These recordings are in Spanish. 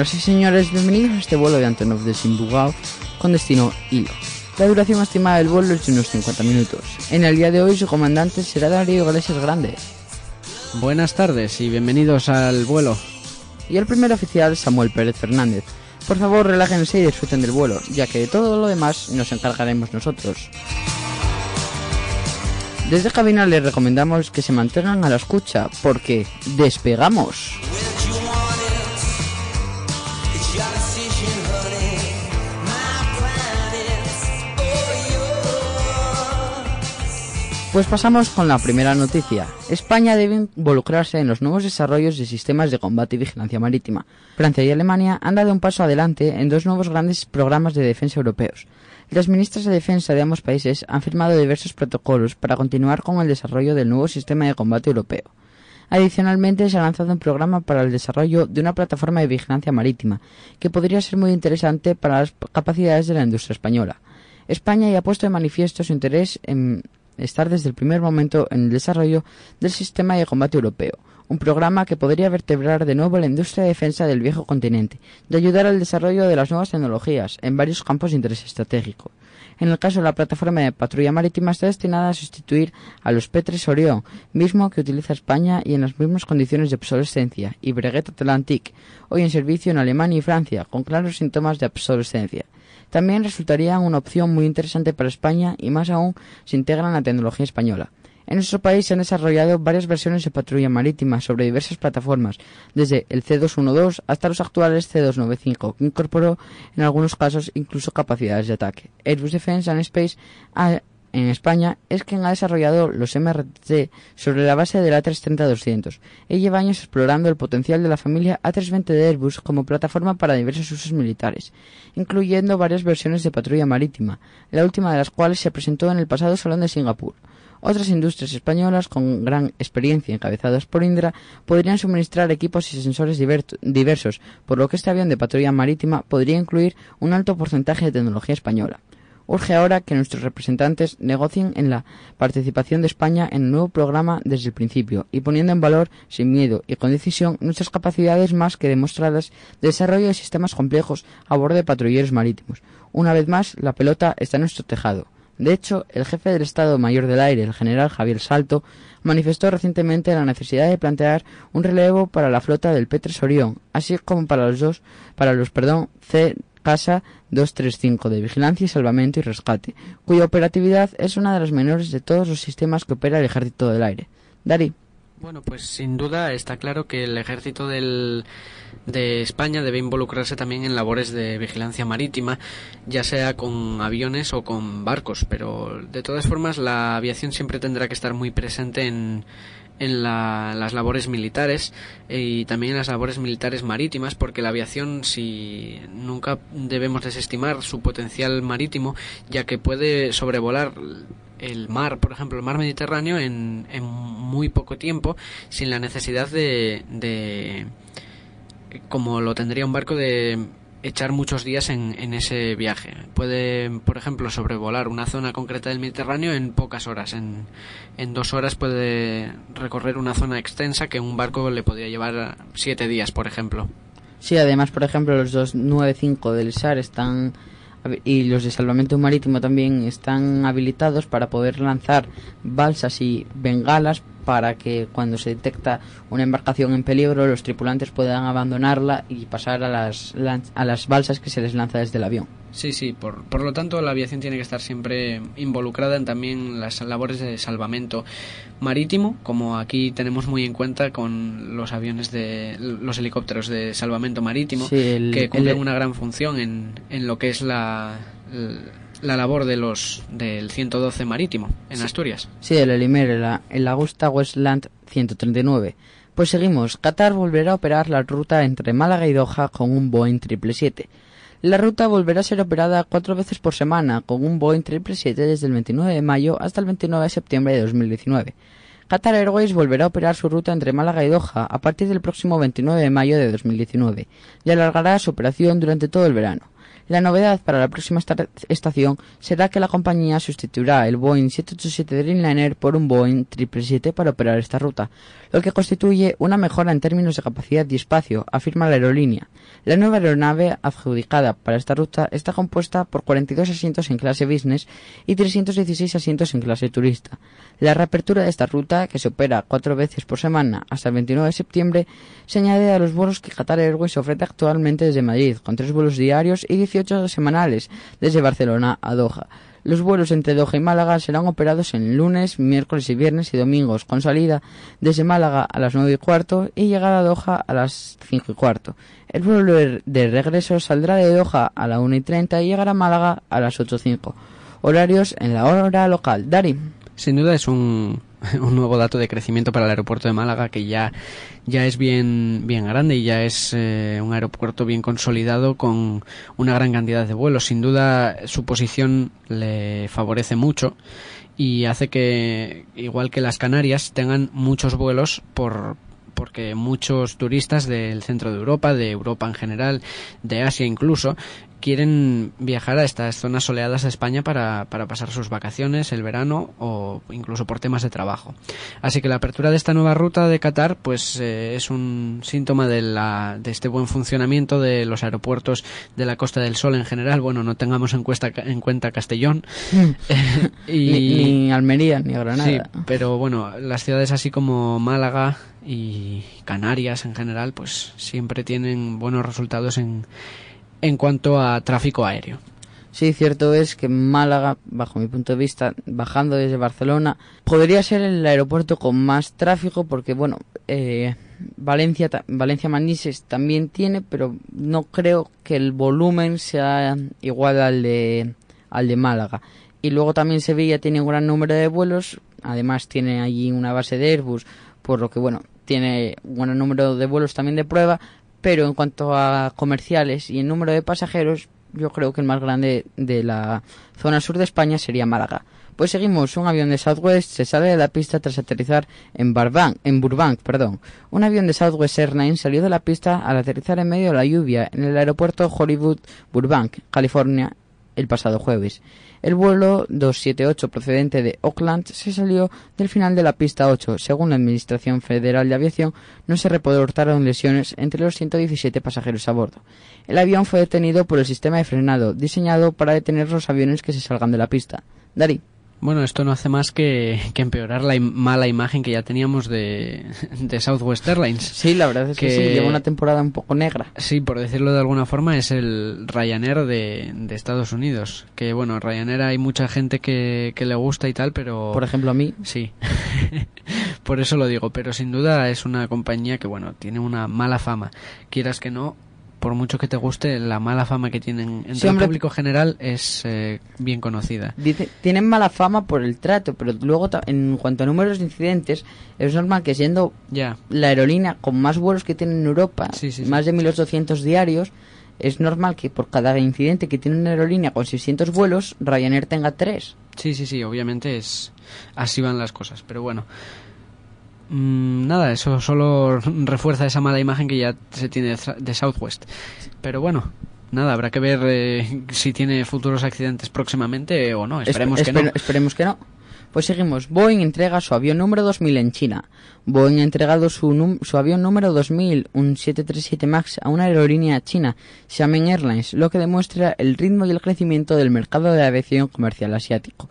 Señoras y señores, bienvenidos a este vuelo de Antonov de Simbugao con destino Hilo. La duración estimada del vuelo es de unos 50 minutos. En el día de hoy su comandante será Darío Iglesias Grande. Buenas tardes y bienvenidos al vuelo. Y el primer oficial Samuel Pérez Fernández. Por favor, relájense y disfruten del vuelo, ya que de todo lo demás nos encargaremos nosotros. Desde cabina les recomendamos que se mantengan a la escucha, porque despegamos. Pues pasamos con la primera noticia. España debe involucrarse en los nuevos desarrollos de sistemas de combate y vigilancia marítima. Francia y Alemania han dado un paso adelante en dos nuevos grandes programas de defensa europeos. Las ministras de defensa de ambos países han firmado diversos protocolos para continuar con el desarrollo del nuevo sistema de combate europeo. Adicionalmente, se ha lanzado un programa para el desarrollo de una plataforma de vigilancia marítima, que podría ser muy interesante para las capacidades de la industria española. España ya ha puesto de manifiesto su interés en estar desde el primer momento en el desarrollo del sistema de combate europeo, un programa que podría vertebrar de nuevo la industria de defensa del viejo continente y ayudar al desarrollo de las nuevas tecnologías en varios campos de interés estratégico. En el caso de la plataforma de patrulla marítima está destinada a sustituir a los P-3 Orion, mismo que utiliza España y en las mismas condiciones de obsolescencia, y Breguet Atlantique, hoy en servicio en Alemania y Francia, con claros síntomas de obsolescencia también resultaría una opción muy interesante para España y más aún si integran la tecnología española. En nuestro país se han desarrollado varias versiones de patrulla marítima sobre diversas plataformas, desde el C212 hasta los actuales C295, que incorporó en algunos casos incluso capacidades de ataque. Airbus Defence and Space ha en España es quien ha desarrollado los MRT sobre la base del A330-200 y lleva años explorando el potencial de la familia A320 de Airbus como plataforma para diversos usos militares, incluyendo varias versiones de patrulla marítima, la última de las cuales se presentó en el pasado Salón de Singapur. Otras industrias españolas con gran experiencia encabezadas por Indra podrían suministrar equipos y sensores diversos, por lo que este avión de patrulla marítima podría incluir un alto porcentaje de tecnología española. Urge ahora que nuestros representantes negocien en la participación de España en el nuevo programa desde el principio y poniendo en valor, sin miedo y con decisión, nuestras capacidades más que demostradas de desarrollo de sistemas complejos a bordo de patrulleros marítimos. Una vez más, la pelota está en nuestro tejado. De hecho, el jefe del Estado Mayor del Aire, el general Javier Salto, manifestó recientemente la necesidad de plantear un relevo para la flota del P3 Orión, así como para los dos, para los, perdón, C Casa 235 de Vigilancia y Salvamento y Rescate, cuya operatividad es una de las menores de todos los sistemas que opera el Ejército del Aire. Dari. Bueno, pues sin duda está claro que el Ejército del, de España debe involucrarse también en labores de vigilancia marítima, ya sea con aviones o con barcos, pero de todas formas la aviación siempre tendrá que estar muy presente en, en las labores militares eh, y también en las labores militares marítimas porque la aviación si nunca debemos desestimar su potencial marítimo ya que puede sobrevolar el mar, por ejemplo, el mar Mediterráneo en, en muy poco tiempo sin la necesidad de, de como lo tendría un barco de echar muchos días en, en, ese viaje. Puede, por ejemplo, sobrevolar una zona concreta del Mediterráneo en pocas horas. En, en dos horas puede recorrer una zona extensa que un barco le podría llevar siete días, por ejemplo. Sí, además, por ejemplo, los 295 del SAR están y los de salvamento marítimo también están habilitados para poder lanzar balsas y bengalas para que cuando se detecta una embarcación en peligro los tripulantes puedan abandonarla y pasar a las, a las balsas que se les lanza desde el avión. Sí, sí, por, por lo tanto la aviación tiene que estar siempre involucrada en también las labores de salvamento marítimo, como aquí tenemos muy en cuenta con los aviones de los helicópteros de salvamento marítimo, que cumplen una gran función en, en lo que es la la labor de los del 112 marítimo en Asturias. Sí, el Elimer, el, Augusta Westland 139. Pues seguimos. Qatar volverá a operar la ruta entre Málaga y Doha con un Boeing 777. La ruta volverá a ser operada cuatro veces por semana con un Boeing 777 desde el 29 de mayo hasta el 29 de septiembre de 2019. Qatar Airways volverá a operar su ruta entre Málaga y Doha a partir del próximo 29 de mayo de 2019 y alargará su operación durante todo el verano. La novedad para la próxima estación será que la compañía sustituirá el Boeing 787 Dreamliner por un Boeing 777 para operar esta ruta, lo que constituye una mejora en términos de capacidad y espacio, afirma la aerolínea. La nueva aeronave adjudicada para esta ruta está compuesta por 42 asientos en clase business y 316 asientos en clase turista. La reapertura de esta ruta, que se opera cuatro veces por semana hasta el 29 de septiembre, se añade a los vuelos que Qatar Airways ofrece actualmente desde Madrid, con tres vuelos diarios y 18 semanales desde Barcelona a Doha. Los vuelos entre Doha y Málaga serán operados en lunes, miércoles y viernes y domingos, con salida desde Málaga a las 9 y cuarto y llegada a Doha a las 5 y cuarto. El vuelo de regreso saldrá de Doha a la 1 y 30 y llegará a Málaga a las 8 y 5. Horarios en la hora local. Dari. Sin duda es un, un nuevo dato de crecimiento para el aeropuerto de Málaga que ya, ya es bien, bien grande y ya es eh, un aeropuerto bien consolidado con una gran cantidad de vuelos. Sin duda su posición le favorece mucho y hace que, igual que las Canarias, tengan muchos vuelos por, porque muchos turistas del centro de Europa, de Europa en general, de Asia incluso, quieren viajar a estas zonas soleadas de España para, para, pasar sus vacaciones, el verano o incluso por temas de trabajo. Así que la apertura de esta nueva ruta de Qatar pues eh, es un síntoma de, la, de este buen funcionamiento de los aeropuertos de la Costa del Sol en general. Bueno, no tengamos en, cuesta, en cuenta Castellón. y, ni, Almería, ni Granada. Sí, pero bueno, las ciudades así como Málaga y Canarias en general pues siempre tienen buenos resultados en en cuanto a tráfico aéreo. Sí, cierto es que Málaga, bajo mi punto de vista, bajando desde Barcelona, podría ser el aeropuerto con más tráfico porque, bueno, eh, Valencia, Valencia Manises también tiene, pero no creo que el volumen sea igual al de, al de Málaga. Y luego también Sevilla tiene un gran número de vuelos, además tiene allí una base de Airbus, por lo que, bueno, tiene un buen número de vuelos también de prueba, pero en cuanto a comerciales y en número de pasajeros, yo creo que el más grande de la zona sur de España sería Málaga. Pues seguimos, un avión de Southwest se sale de la pista tras aterrizar en, en Burbank. Perdón. Un avión de Southwest Airlines salió de la pista al aterrizar en medio de la lluvia en el aeropuerto Hollywood Burbank, California, el pasado jueves. El vuelo 278 procedente de Oakland se salió del final de la pista 8. Según la Administración Federal de Aviación, no se reportaron lesiones entre los 117 pasajeros a bordo. El avión fue detenido por el sistema de frenado, diseñado para detener los aviones que se salgan de la pista. Dari. Bueno, esto no hace más que, empeorar la mala imagen que ya teníamos de, Southwest Airlines. Sí, la verdad es que, sí, lleva una temporada un poco negra. Sí, por decirlo de alguna forma, es el Ryanair de, Estados Unidos. Que bueno, Ryanair hay mucha gente que, que le gusta y tal, pero... Por ejemplo, a mí. Sí. por eso lo digo, pero sin duda es una compañía que, bueno, tiene una mala fama. Quieras que no, por mucho que te guste, la mala fama que tienen entre el público general es eh, bien conocida. Dice, tienen mala fama por el trato, pero luego en cuanto a números de incidentes, es normal que siendo la aerolínea con más vuelos que tiene en Europa, más de 1.800 diarios, es normal que por cada incidente que tiene una aerolínea con 600 vuelos, Ryanair tenga 3. Sí, sí, sí, obviamente es así van las cosas, pero bueno. Mm, nada, eso solo refuerza esa mala imagen que ya se tiene de Southwest. Pero bueno, nada, habrá que ver eh, si tiene futuros accidentes próximamente o no. Esperemos que no. Esperemos que no. Pues seguimos. Boeing entrega su avión número 2000 en China. Boeing ha entregado su, su avión número 2000, un 737 MAX, a una aerolínea china, Xiamen Airlines, lo que demuestra el ritmo y el crecimiento del mercado de aviación comercial asiático.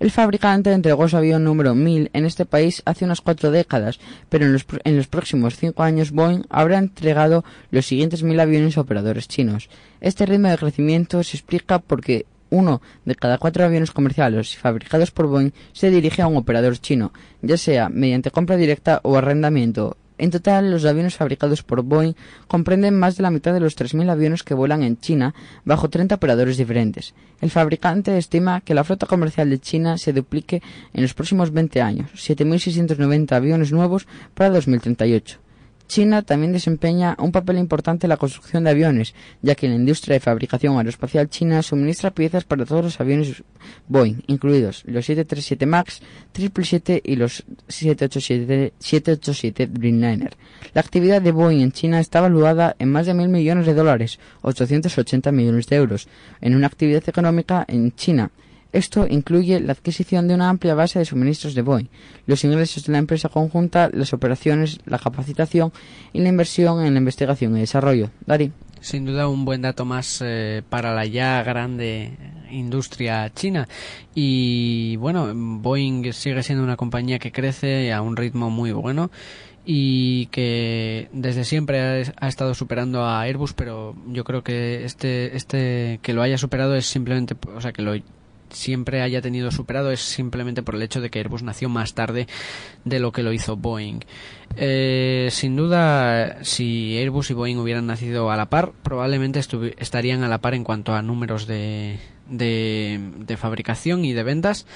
El fabricante entregó su avión número 1000 en este país hace unas cuatro décadas, pero en los, próximos cinco años Boeing habrá entregado los siguientes mil aviones a operadores chinos. Este ritmo de crecimiento se explica porque uno de cada cuatro aviones comerciales fabricados por Boeing se dirige a un operador chino, ya sea mediante compra directa o arrendamiento, en total, los aviones fabricados por Boeing comprenden más de la mitad de los 3.000 aviones que vuelan en China bajo 30 operadores diferentes. El fabricante estima que la flota comercial de China se duplique en los próximos 20 años, 7.690 aviones nuevos para 2038. China también desempeña un papel importante en la construcción de aviones, ya que la industria de fabricación aeroespacial china suministra piezas para todos los aviones Boeing, incluidos los 737 MAX, 777 y los 787, 787 Dreamliner. La actividad de Boeing en China está valuada en más de mil millones de dólares, 880 millones de euros, en una actividad económica en China esto incluye la adquisición de una amplia base de suministros de Boeing, los ingresos de la empresa conjunta, las operaciones, la capacitación y la inversión en la investigación y desarrollo. Dari. Sin duda un buen dato más eh, para la ya grande industria china. Y bueno, Boeing sigue siendo una compañía que crece a un ritmo muy bueno y que desde siempre ha, estado superando a Airbus, pero yo creo que este, este que lo haya superado es simplemente, o sea, que lo siempre haya tenido superado es simplemente por el hecho de que Airbus nació más tarde de lo que lo hizo Boeing. Eh, sin duda, si Airbus y Boeing hubieran nacido a la par, probablemente estarían a la par en cuanto a números de, de, fabricación y de ventas.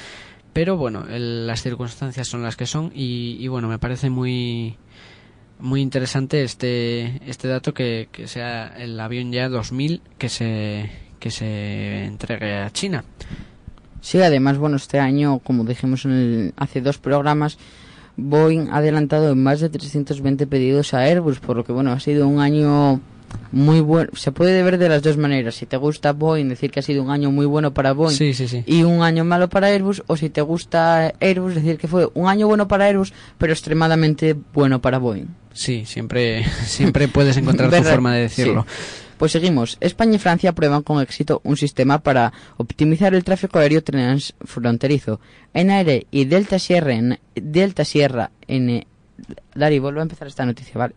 Pero bueno, las circunstancias son las que son y, bueno, me parece muy muy interesante este este dato que, que sea el avión ya 2000 que se que se entregue a China. Sí, además, bueno, este año, como dijimos en hace dos programas, Boeing ha adelantado más de 320 pedidos a Airbus, por lo que, bueno, ha sido un año muy bueno. Se puede ver de las dos maneras. Si te gusta Boeing, decir que ha sido un año muy bueno para Boeing y un año malo para Airbus, o si te gusta Airbus, decir que fue un año bueno para Airbus, pero extremadamente bueno para Boeing. Sí, siempre, siempre puedes encontrar tu forma de decirlo. Pues seguimos. España y Francia prueban con éxito un sistema para optimizar el tráfico aéreo transfronterizo. En aire y Delta Sierra, en Delta Sierra, en... Dari, vuelvo a empezar esta noticia, vale.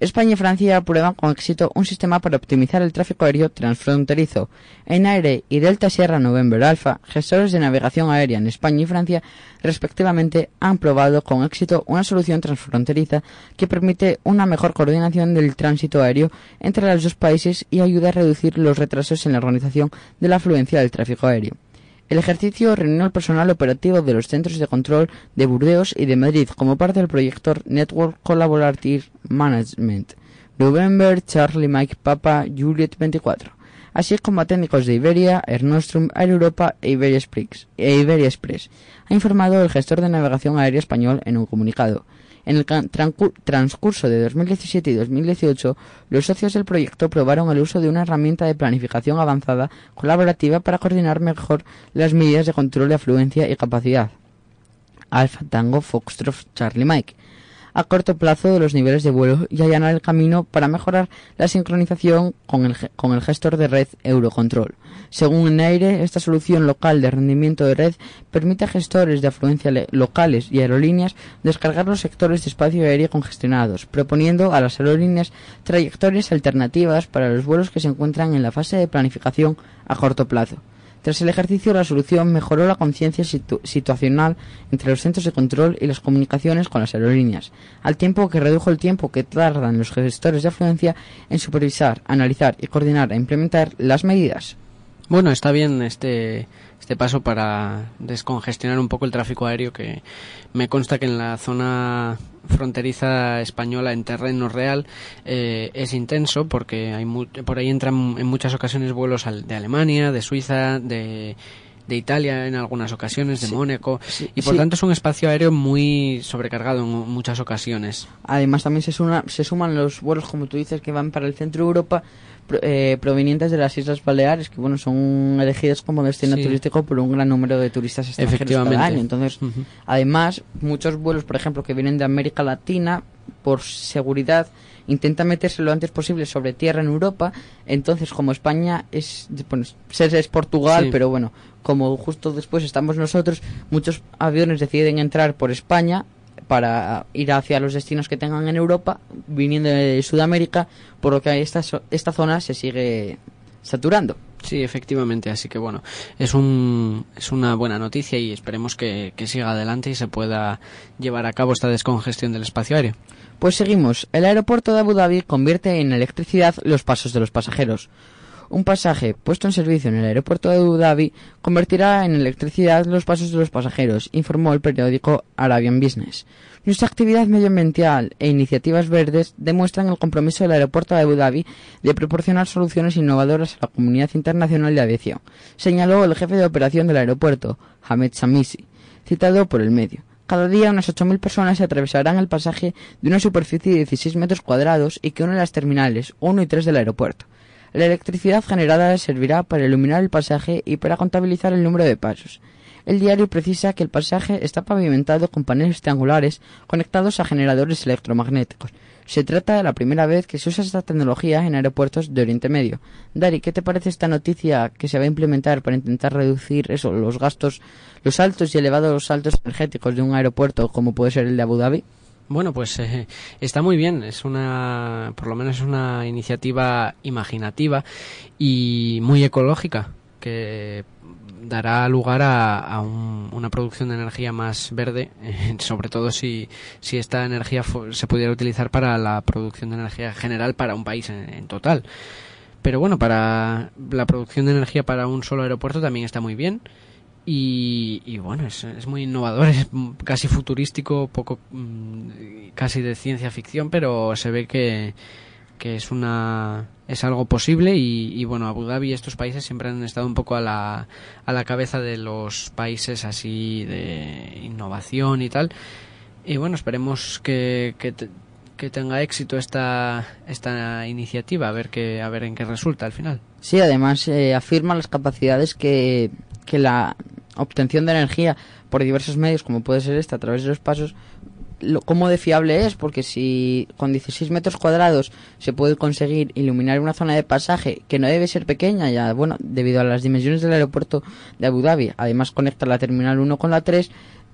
España y Francia aprueban con éxito un sistema para optimizar el tráfico aéreo transfronterizo. En Aire y Delta Sierra November Alpha, gestores de navegación aérea en España y Francia, respectivamente, han probado con éxito una solución transfronteriza que permite una mejor coordinación del tránsito aéreo entre los dos países y ayuda a reducir los retrasos en la organización de la afluencia del tráfico aéreo. El ejercicio reunió al personal operativo de los centros de control de Burdeos y de Madrid como parte del proyecto Network Collaborative Management. November, Charlie Mike Papa, Juliet 24, así como a técnicos de Iberia, Air Nostrum, Air Europa e Iberia, e Iberia Express, ha informado el gestor de navegación aérea español en un comunicado. En el transcurso de 2017 y 2018, los socios del proyecto probaron el uso de una herramienta de planificación avanzada colaborativa para coordinar mejor las medidas de control de afluencia y capacidad. Alpha Tango Foxtrot Charlie Mike a corto plazo de los niveles de vuelo y allanar el camino para mejorar la sincronización con el, con el gestor de red Eurocontrol. Según Neire, esta solución local de rendimiento de red permite a gestores de afluencia locales y aerolíneas descargar los sectores de espacio aéreo congestionados, proponiendo a las aerolíneas trayectorias alternativas para los vuelos que se encuentran en la fase de planificación a corto plazo. Tras el ejercicio, la solución mejoró la conciencia situacional entre los centros de control y las comunicaciones con las aerolíneas, al tiempo que redujo el tiempo que tardan los gestores de afluencia en supervisar, analizar y coordinar e implementar las medidas. Bueno, está bien este este paso para descongestionar un poco el tráfico aéreo que me consta que en la zona fronteriza española en terreno real eh, es intenso porque hay por ahí entran en muchas ocasiones vuelos de Alemania, de Suiza, de de Italia en algunas ocasiones, de Mónaco, y por tanto es un espacio aéreo muy sobrecargado en muchas ocasiones. Además también se, se suman los vuelos, como tú dices, que van para el centro de Europa, eh, provenientes de las Islas Baleares, que bueno son elegidas como destino turístico por un gran número de turistas extranjeros cada año. Entonces, además, muchos vuelos, por ejemplo, que vienen de América Latina, por seguridad, intentan meterse lo antes posible sobre tierra en Europa. Entonces, como España es, bueno, es Portugal, pero bueno, como justo después estamos nosotros, muchos aviones deciden entrar por España para ir hacia los destinos que tengan en Europa, viniendo de Sudamérica, por lo que esta, esta zona se sigue saturando. Sí, efectivamente, así que bueno, es, un, es una buena noticia y esperemos que, que siga adelante y se pueda llevar a cabo esta descongestión del espacio aéreo. Pues seguimos. El aeropuerto de Abu Dhabi convierte en electricidad los pasos de los pasajeros. Un pasaje puesto en servicio en el aeropuerto de Abu Dhabi convertirá en electricidad los pasos de los pasajeros, informó el periódico Arabian Business. Nuestra actividad medioambiental e iniciativas verdes demuestran el compromiso del aeropuerto de Abu Dhabi de proporcionar soluciones innovadoras a la comunidad internacional de aviación, señaló el jefe de operación del aeropuerto, Hamed Samisi, citado por el medio. Cada día unas 8.000 personas atravesarán el pasaje de una superficie de 16 metros cuadrados y que une las terminales 1 y 3 del aeropuerto. La electricidad generada servirá para iluminar el pasaje y para contabilizar el número de pasos. El diario precisa que el pasaje está pavimentado con paneles triangulares conectados a generadores electromagnéticos. Se trata de la primera vez que se usa esta tecnología en aeropuertos de Oriente Medio. Dari, ¿qué te parece esta noticia que se va a implementar para intentar reducir eso, los gastos, los altos y elevados saltos energéticos de un aeropuerto como puede ser el de Abu Dhabi? Bueno, pues eh, está muy bien. Es una, por lo menos es una iniciativa imaginativa y muy ecológica que dará lugar a, una producción de energía más verde, sobre todo si, si esta energía se pudiera utilizar para la producción de energía general para un país en, total. Pero bueno, para la producción de energía para un solo aeropuerto también está muy bien. Y, bueno, es, es, muy innovador, es casi futurístico, poco mm, casi de ciencia ficción, pero se ve que, que es una es algo posible y, bueno Abu Dhabi y estos países siempre han estado un poco a la, a la cabeza de los países así de innovación y tal. Y bueno esperemos que, que, tenga éxito esta esta iniciativa a ver que a ver en qué resulta al final. Sí además eh, afirma las capacidades que que la obtención de energía por diversos medios como puede ser esta a través de los pasos lo, cómo de fiable es, porque si con 16 metros cuadrados se puede conseguir iluminar una zona de pasaje que no debe ser pequeña, ya bueno, debido a las dimensiones del aeropuerto de Abu Dhabi, además conecta la terminal 1 con la 3,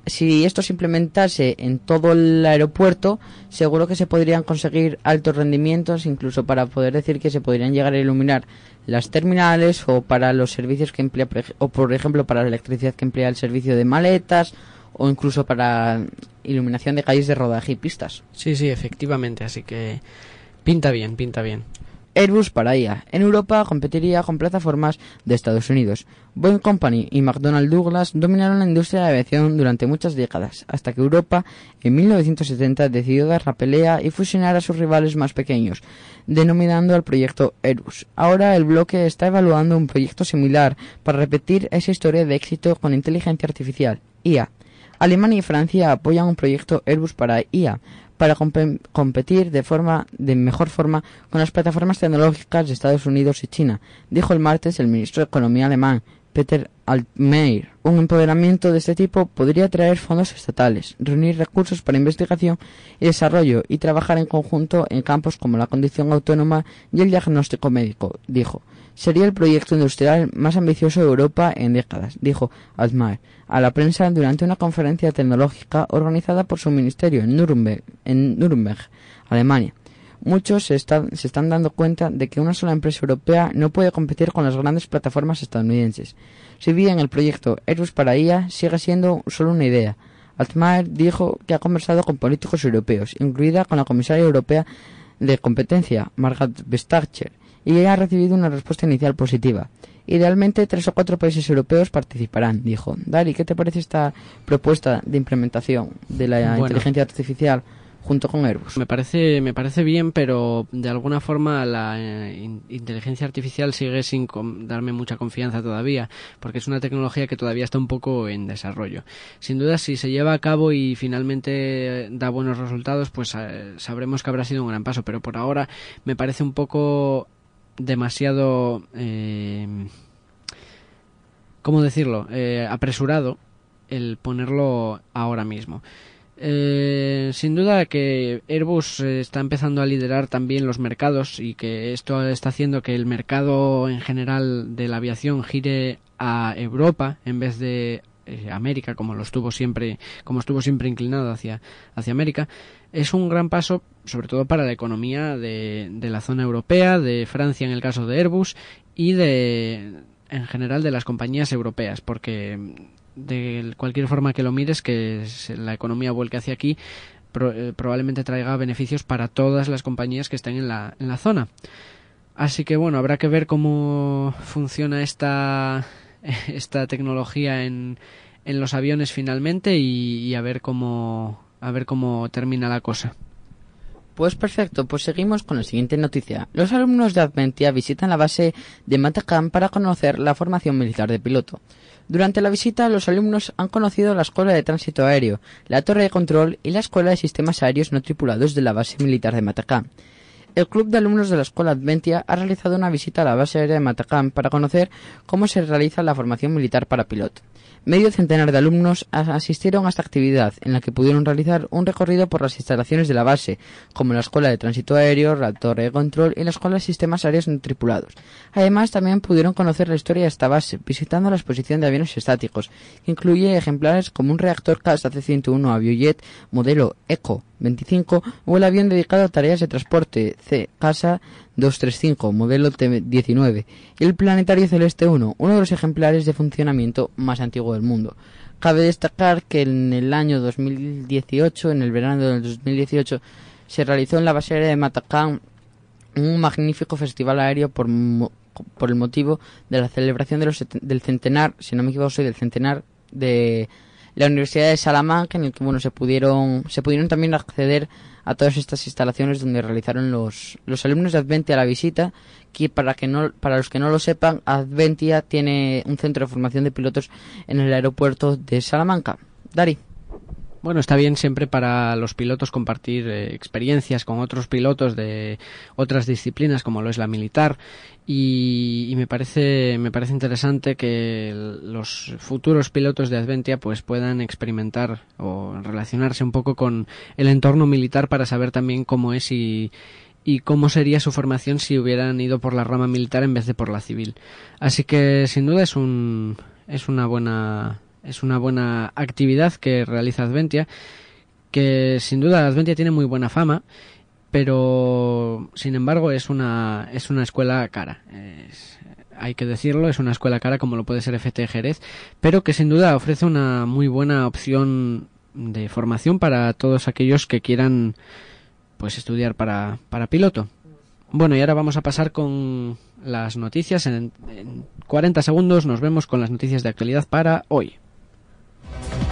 si esto se implementase en todo el aeropuerto, seguro que se podrían conseguir altos rendimientos, incluso para poder decir que se podrían llegar a iluminar las terminales o para los servicios que emplea, o por ejemplo para la electricidad que emplea el servicio de maletas o incluso para iluminación de calles de rodaje y pistas. Sí, sí, efectivamente, así que pinta bien, pinta bien. Airbus para IA. En Europa competiría con plataformas de Estados Unidos. Boeing Company y McDonnell Douglas dominaron la industria de aviación durante muchas décadas, hasta que Europa en 1970 decidió dar la pelea y fusionar a sus rivales más pequeños, denominando al proyecto Airbus. Ahora el bloque está evaluando un proyecto similar para repetir esa historia de éxito con inteligencia artificial, IA. Alemania y Francia apoyan un proyecto Airbus para IA para competir de forma de mejor forma con las plataformas tecnológicas de Estados Unidos y China, dijo el martes el ministro de Economía alemán Peter Altmaier. Un empoderamiento de este tipo podría traer fondos estatales, reunir recursos para investigación y desarrollo y trabajar en conjunto en campos como la condición autónoma y el diagnóstico médico, dijo. Sería el proyecto industrial más ambicioso de Europa en décadas, dijo Altmaier a la prensa durante una conferencia tecnológica organizada por su ministerio en Nuremberg, en Alemania. Muchos se están, se están dando cuenta de que una sola empresa europea no puede competir con las grandes plataformas estadounidenses. Si bien el proyecto Airbus para IA sigue siendo solo una idea, Altmaier dijo que ha conversado con políticos europeos, incluida con la comisaria europea de competencia, Margaret Vestager, y ha recibido una respuesta inicial positiva. Idealmente, tres o cuatro países europeos participarán, dijo. Dari, ¿qué te parece esta propuesta de implementación de la inteligencia artificial junto con Airbus? Me parece, me parece bien, pero de alguna forma la eh, inteligencia artificial sigue sin darme mucha confianza todavía, porque es una tecnología que todavía está un poco en desarrollo. Sin duda, si se lleva a cabo y finalmente da buenos resultados, pues eh, sabremos que habrá sido un gran paso, pero por ahora me parece un poco demasiado, eh, ¿cómo decirlo?, eh, apresurado el ponerlo ahora mismo. Eh, sin duda que Airbus está empezando a liderar también los mercados y que esto está haciendo que el mercado en general de la aviación gire a Europa en vez de eh, América como lo estuvo siempre como estuvo siempre inclinado hacia hacia América es un gran paso, sobre todo para la economía de, de la zona europea, de Francia en el caso de Airbus y de en general de las compañías europeas, porque de cualquier forma que lo mires, que la economía vuelque hacia aquí, eh, probablemente traiga beneficios para todas las compañías que estén en la, en la zona. Así que bueno, habrá que ver cómo funciona esta, esta tecnología en, en los aviones finalmente y, a ver cómo a ver cómo termina la cosa. Pues perfecto, pues seguimos con la siguiente noticia. Los alumnos de Adventia visitan la base de Matacam para conocer la formación militar de piloto. Durante la visita, los alumnos han conocido la Escuela de Tránsito Aéreo, la Torre de Control y la Escuela de Sistemas Aéreos No Tripulados de la base militar de Matacam. El Club de Alumnos de la Escuela Adventia ha realizado una visita a la base aérea de Matacam para conocer cómo se realiza la formación militar para piloto. Medio centenar de alumnos asistieron a esta actividad, en la que pudieron realizar un recorrido por las instalaciones de la base, como la Escuela de Tránsito Aéreo, la Torre de Control y la Escuela de Sistemas Aéreos no Tripulados. Además, también pudieron conocer la historia de esta base, visitando la exposición de aviones estáticos, que incluye ejemplares como un reactor CAS AC-101 Aviojet modelo ECO 25 o el avión dedicado a tareas de transporte C Casa 235 modelo T19 y el planetario celeste 1, uno de los ejemplares de funcionamiento más antiguo del mundo. Cabe destacar que en el año 2018, en el verano del 2018, se realizó en la base aérea de Matacán un magnífico festival aéreo por, por el motivo de la celebración del centenar, si no me equivoco, soy del centenar de la Universidad de Salamanca, en el que bueno se pudieron se pudieron también acceder a todas estas instalaciones donde realizaron los, los alumnos de Adventia la visita, que para que no para los que no lo sepan, Adventia tiene un centro de formación de pilotos en el aeropuerto de Salamanca. Dari. Bueno, está bien siempre para los pilotos compartir eh, experiencias con otros pilotos de otras disciplinas como lo es la militar y, me parece me parece interesante que los futuros pilotos de Adventia pues puedan experimentar o relacionarse un poco con el entorno militar para saber también cómo es y y cómo sería su formación si hubieran ido por la rama militar en vez de por la civil. Así que sin duda es un es una buena es una buena actividad que realiza Adventia, que sin duda Adventia tiene muy buena fama, pero sin embargo es una, es una escuela cara. hay que decirlo, es una escuela cara como lo puede ser FT Jerez, pero que sin duda ofrece una muy buena opción de formación para todos aquellos que quieran pues estudiar para, para piloto. Bueno, y ahora vamos a pasar con las noticias. en 40 segundos nos vemos con las noticias de actualidad para hoy. Bye.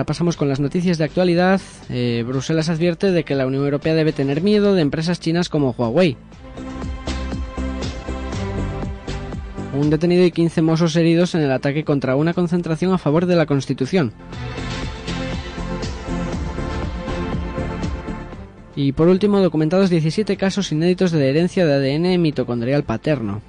Ahora pasamos con las noticias de actualidad. Eh, Bruselas advierte de que la Unión Europea debe tener miedo de empresas chinas como Huawei. Un detenido y 15 mozos heridos en el ataque contra una concentración a favor de la Constitución. Y por último, documentados 17 casos inéditos de herencia de ADN mitocondrial paterno.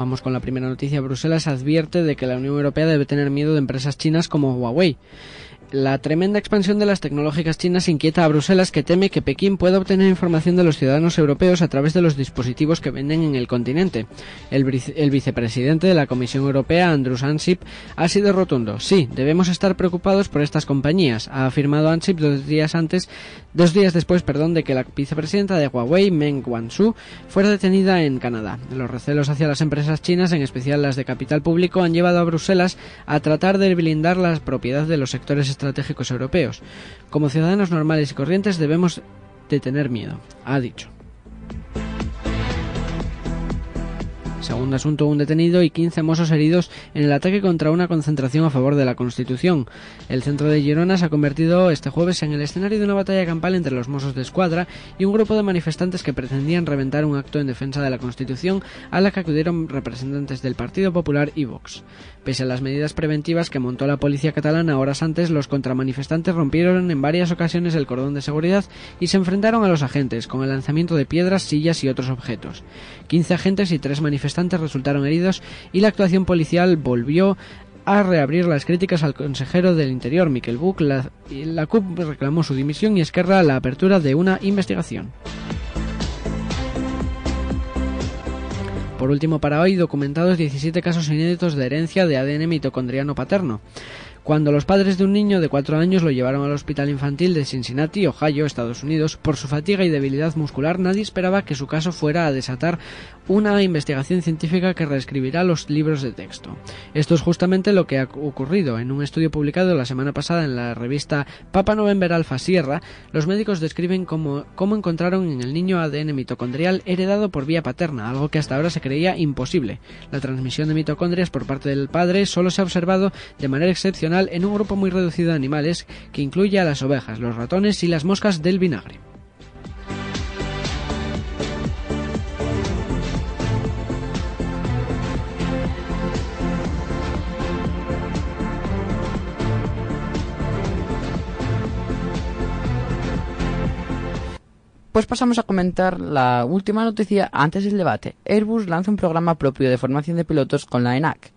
Vamos con la primera noticia. Bruselas advierte de que la Unión Europea debe tener miedo de empresas chinas como Huawei. La tremenda expansión de las tecnológicas chinas inquieta a Bruselas que teme que Pekín pueda obtener información de los ciudadanos europeos a través de los dispositivos que venden en el continente. El, vicepresidente de la Comisión Europea, Andrus Ansip, ha sido rotundo. Sí, debemos estar preocupados por estas compañías, ha afirmado Ansip dos días antes, dos días después, perdón, de que la vicepresidenta de Huawei, Meng Wanzhou, fuera detenida en Canadá. Los recelos hacia las empresas chinas, en especial las de capital público, han llevado a Bruselas a tratar de blindar la propiedad de los sectores estratégicos europeos. Como ciudadanos normales y corrientes debemos de tener miedo, ha dicho. Segundo asunto, un detenido y 15 mozos heridos en el ataque contra una concentración a favor de la Constitución. El centro de Girona se ha convertido este jueves en el escenario de una batalla campal entre los mozos de escuadra y un grupo de manifestantes que pretendían reventar un acto en defensa de la Constitución a la que acudieron representantes del Partido Popular y Vox. Pese a las medidas preventivas que montó la policía catalana horas antes, los contramanifestantes rompieron en varias ocasiones el cordón de seguridad y se enfrentaron a los agentes con el lanzamiento de piedras, sillas y otros objetos. 15 agentes y tres manifestantes resultaron heridos y la actuación policial volvió a reabrir las críticas al consejero del Interior, Miquel Buch. La, la CUP reclamó su dimisión y Esquerra la apertura de una investigación. Por último, para hoy, documentados 17 casos inéditos de herencia de ADN mitocondriano paterno. Cuando los padres de un niño de cuatro años lo llevaron al hospital infantil de Cincinnati, Ohio, Estados Unidos, por su fatiga y debilidad muscular, nadie esperaba que su caso fuera a desatar una investigación científica que reescribirá los libros de texto. Esto es justamente lo que ha ocurrido. En un estudio publicado la semana pasada en la revista Papa November Alpha Sierra, los médicos describen cómo, cómo encontraron en el niño ADN mitocondrial heredado por vía paterna, algo que hasta ahora se creía imposible. La transmisión de mitocondrias por parte del padre solo se ha observado de manera excepcional en un grupo muy reducido de animales que incluye a las ovejas, los ratones y las moscas del vinagre. Pues pasamos a comentar la última noticia antes del debate. Airbus lanza un programa propio de formación de pilotos con la ENAC.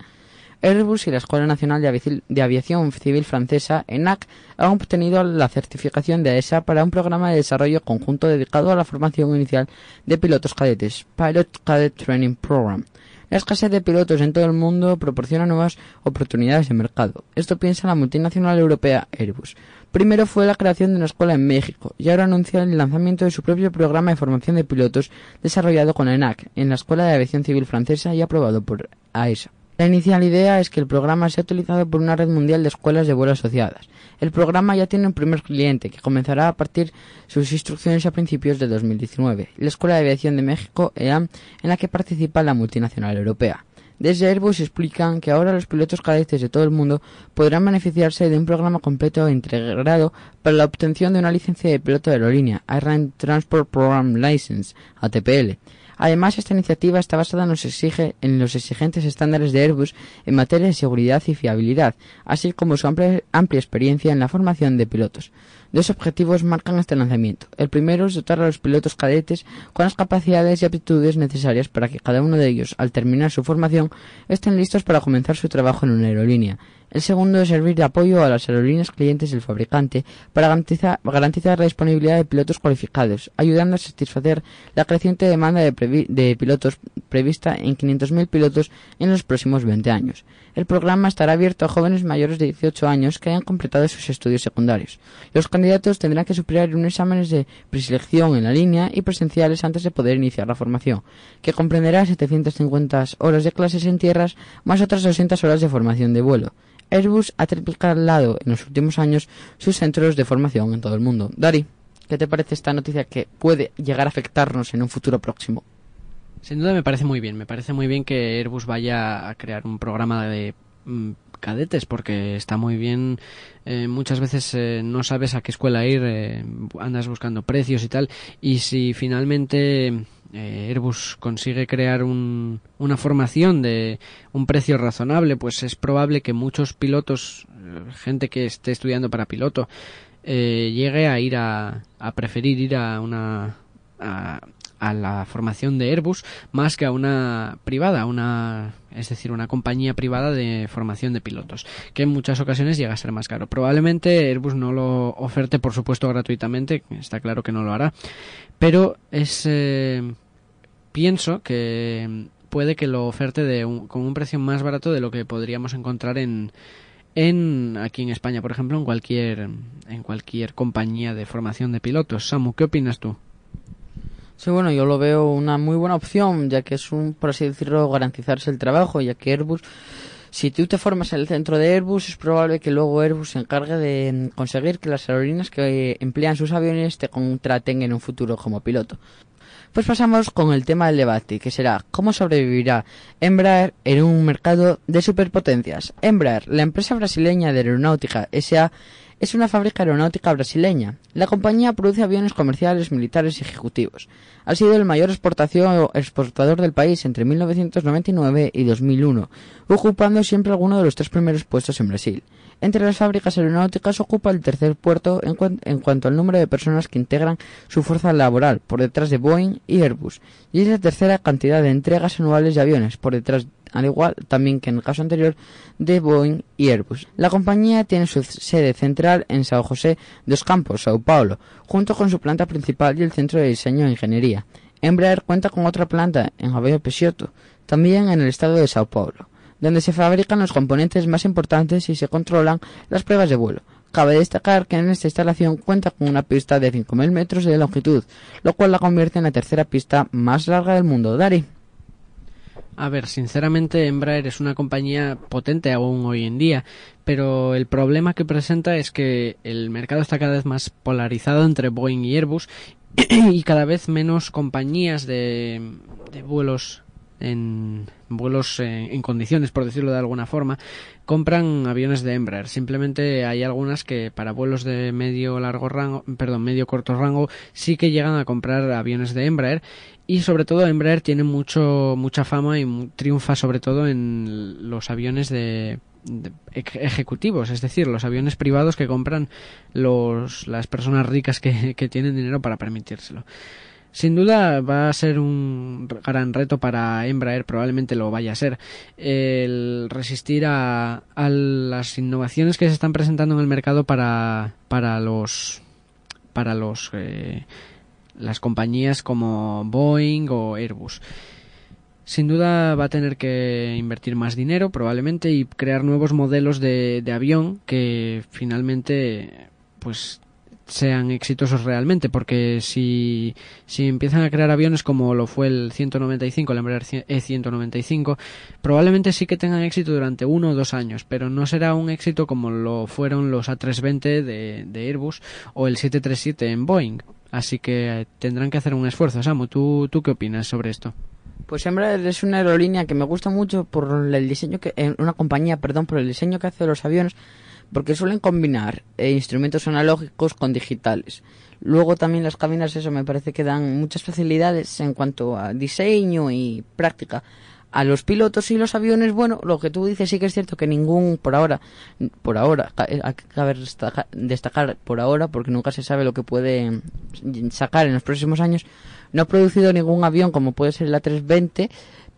Airbus y la Escuela Nacional de Aviación Civil Francesa, ENAC, han obtenido la certificación de AESA para un programa de desarrollo conjunto dedicado a la formación inicial de pilotos cadetes, Pilot Cadet Training Program. La escasez de pilotos en todo el mundo proporciona nuevas oportunidades de mercado. Esto piensa la multinacional europea Airbus. Primero fue la creación de una escuela en México y ahora anuncia el lanzamiento de su propio programa de formación de pilotos desarrollado con ENAC en la Escuela de Aviación Civil Francesa y aprobado por AESA. La inicial idea es que el programa sea utilizado por una red mundial de escuelas de vuelo asociadas. El programa ya tiene un primer cliente que comenzará a partir sus instrucciones a principios de 2019, la Escuela de Aviación de México, EAM, en la que participa la multinacional europea. Desde Airbus explican que ahora los pilotos cadetes de todo el mundo podrán beneficiarse de un programa completo e integrado para la obtención de una licencia de piloto de aerolínea, Airline Transport Program License, ATPL, Además, esta iniciativa está basada en los, exige, en los exigentes estándares de Airbus en materia de seguridad y fiabilidad, así como su amplia, amplia experiencia en la formación de pilotos. Dos objetivos marcan este lanzamiento. El primero es dotar a los pilotos cadetes con las capacidades y aptitudes necesarias para que cada uno de ellos, al terminar su formación, estén listos para comenzar su trabajo en una aerolínea. El segundo es servir de apoyo a las aerolíneas clientes del fabricante para garantizar, la disponibilidad de pilotos cualificados, ayudando a satisfacer la creciente demanda de, pilotos prevista en 500.000 pilotos en los próximos 20 años. El programa estará abierto a jóvenes mayores de 18 años que hayan completado sus estudios secundarios. Los candidatos tendrán que superar unos exámenes de preselección en la línea y presenciales antes de poder iniciar la formación, que comprenderá 750 horas de clases en tierras más otras 200 horas de formación de vuelo. Airbus ha triplicado en los últimos años sus centros de formación en todo el mundo. Dari, ¿qué te parece esta noticia que puede llegar a afectarnos en un futuro próximo? Sin duda me parece muy bien, me parece muy bien que Airbus vaya a crear un programa de mm, cadetes porque está muy bien eh, muchas veces eh, no sabes a qué escuela ir eh, andas buscando precios y tal y si finalmente Airbus consigue crear un, una formación de un precio razonable pues es probable que muchos pilotos gente que esté estudiando para piloto llegue a ir a, a preferir ir a una a, la formación de Airbus más que a una privada, una es decir, una compañía privada de formación de pilotos, que en muchas ocasiones llega a ser más caro. Probablemente Airbus no lo oferte, por supuesto, gratuitamente, está claro que no lo hará, pero es eh, pienso que puede que lo oferte de con un precio más barato de lo que podríamos encontrar en en aquí en España, por ejemplo, en cualquier en cualquier compañía de formación de pilotos. Samu, ¿qué opinas tú? Sí, bueno, yo lo veo una muy buena opción, ya que es un, por así decirlo, garantizarse el trabajo, ya que Airbus, si tú te formas en el centro de Airbus, es probable que luego Airbus se encargue de conseguir que las aerolíneas que emplean sus aviones te contraten en un futuro como piloto. Pues pasamos con el tema del debate, que será cómo sobrevivirá Embraer en un mercado de superpotencias. Embraer, la empresa brasileña de aeronáutica SA, es una fábrica aeronáutica brasileña. La compañía produce aviones comerciales, militares y ejecutivos. Ha sido el mayor exportador del país entre 1999 y 2001, ocupando siempre alguno de los tres primeros puestos en Brasil. Entre las fábricas aeronáuticas ocupa el tercer puerto en, cuanto al número de personas que integran su fuerza laboral, por detrás de Boeing y Airbus, y es la tercera cantidad de entregas anuales de aviones, por detrás al igual también que en el caso anterior de Boeing y Airbus. La compañía tiene su sede central en Sao José dos Campos, Sao Paulo, junto con su planta principal y el centro de diseño e ingeniería. Embraer cuenta con otra planta en Avello Peixoto, también en el estado de Sao Paulo, donde se fabrican los componentes más importantes y se controlan las pruebas de vuelo. Cabe destacar que en esta instalación cuenta con una pista de 5.000 metros de longitud, lo cual la convierte en la tercera pista más larga del mundo. Dari. A ver, sinceramente Embraer es una compañía potente aún hoy en día, pero el problema que presenta es que el mercado está cada vez más polarizado entre Boeing y Airbus y cada vez menos compañías de, de vuelos en vuelos en, condiciones, por decirlo de alguna forma, compran aviones de Embraer. Simplemente hay algunas que para vuelos de medio largo rango, perdón, medio corto rango, sí que llegan a comprar aviones de Embraer y sobre todo Embraer tiene mucho mucha fama y triunfa sobre todo en los aviones de, ejecutivos, es decir, los aviones privados que compran los, las personas ricas que, que tienen dinero para permitírselo. Sin duda va a ser un gran reto para Embraer, probablemente lo vaya a ser, el resistir a, las innovaciones que se están presentando en el mercado para, para los para los eh, las compañías como Boeing o Airbus. Sin duda va a tener que invertir más dinero probablemente y crear nuevos modelos de, de avión que finalmente pues sean exitosos realmente, porque si, si empiezan a crear aviones como lo fue el 195, el Embraer E195, probablemente sí que tengan éxito durante uno o dos años, pero no será un éxito como lo fueron los A320 de, de Airbus o el 737 en Boeing. Así que tendrán que hacer un esfuerzo. Samu, ¿tú, tú qué opinas sobre esto? Pues Embraer es una aerolínea que me gusta mucho por el diseño que, eh, una compañía, perdón, por el diseño que hace de los aviones porque suelen combinar eh, instrumentos analógicos con digitales. Luego también las cabinas, eso me parece que dan muchas facilidades en cuanto a diseño y práctica. A los pilotos y los aviones, bueno, lo que tú dices sí que es cierto que ningún, por ahora, por ahora, hay que destacar por ahora, porque nunca se sabe lo que puede sacar en los próximos años, no ha producido ningún avión como puede ser el A320,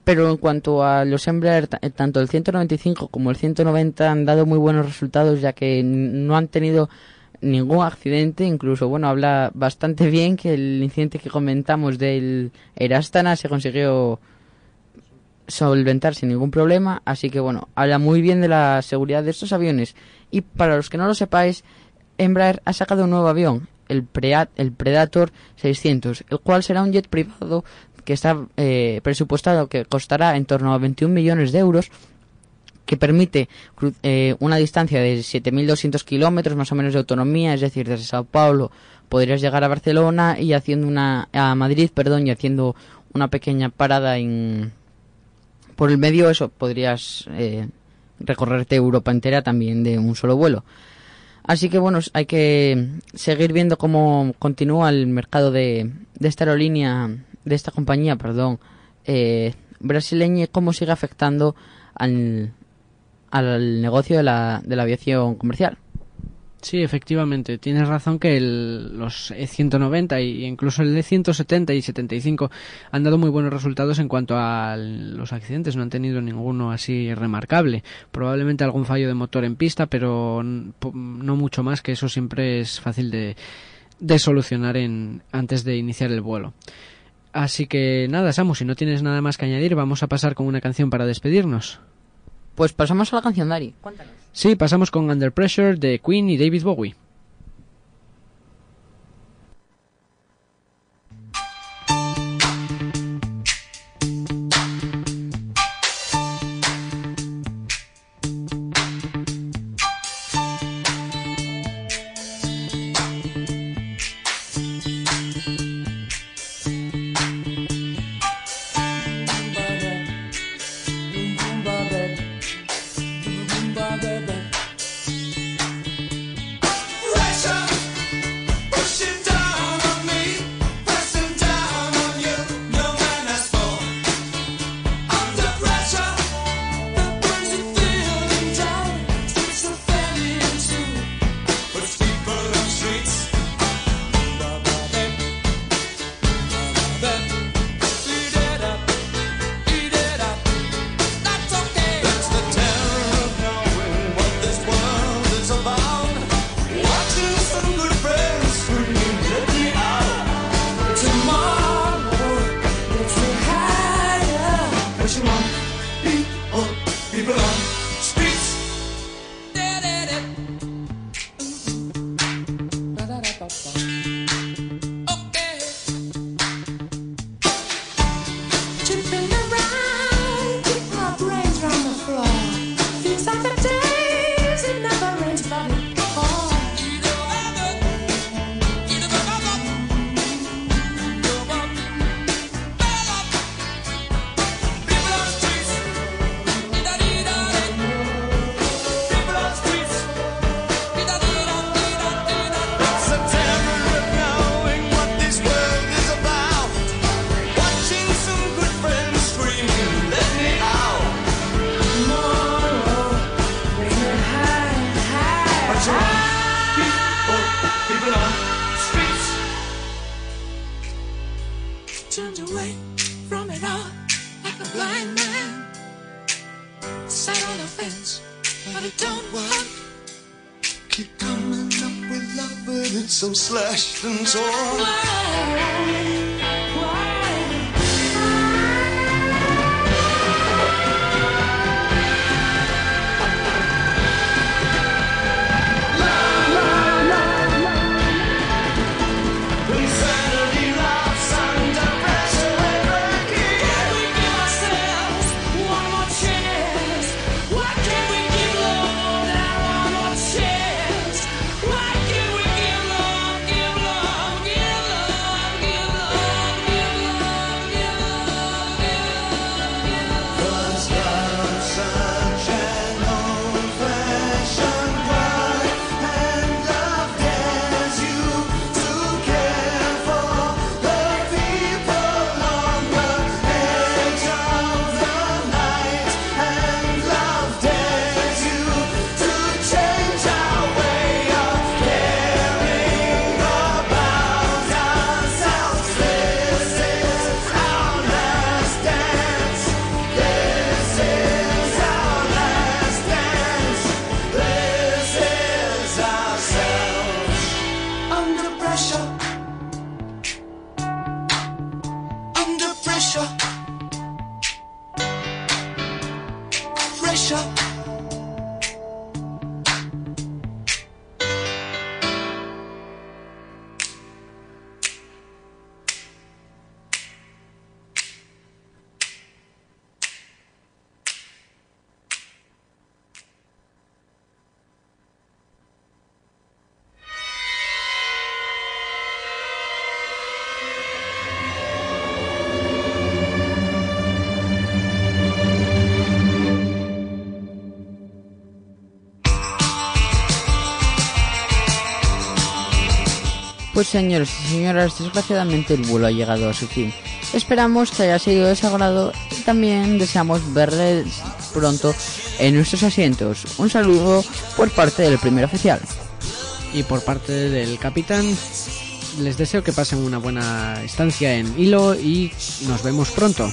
pero en cuanto a los Embraer, eh, tanto el 195 como el 190 han dado muy buenos resultados ya que no han tenido ningún accidente, incluso bueno, habla bastante bien que el incidente que comentamos del Erastana se consiguió solventar sin ningún problema, así que bueno, habla muy bien de la seguridad de estos aviones. Y para los que no lo sepáis, Embraer ha sacado un nuevo avión, el, el Predator 600, el cual será un jet privado que está eh, presupuestado que costará en torno a 21 millones de euros que permite eh, una distancia de 7.200 kilómetros más o menos de autonomía, es decir, desde Sao Paulo podrías llegar a Barcelona y haciendo una a Madrid, perdón, y haciendo una pequeña parada en por el medio eso podrías eh, recorrerte Europa entera también de un solo vuelo. Así que bueno, hay que seguir viendo cómo continúa el mercado de, de esta aerolínea de esta compañía, perdón, eh, brasileña cómo sigue afectando al, al negocio de la, de la aviación comercial. Sí, efectivamente, tienes razón que el, los E190 e incluso el E170 y 75 han dado muy buenos resultados en cuanto a los accidentes, no han tenido ninguno así remarcable. Probablemente algún fallo de motor en pista, pero no mucho más, que eso siempre es fácil de, de solucionar en, antes de iniciar el vuelo. Así que nada, Samu, si no tienes nada más que añadir, vamos a pasar con una canción para despedirnos. Pues pasamos a la canción, Dari. Cuéntanos. Sí, pasamos con Under Pressure de Queen y David Bowie. señores y señoras, desgraciadamente el vuelo ha llegado a su fin. Esperamos que haya sido de su agrado y también deseamos verles pronto en nuestros asientos. Un saludo por parte del primer oficial. Y por parte del capitán, les deseo que pasen una buena estancia en Hilo y nos vemos pronto.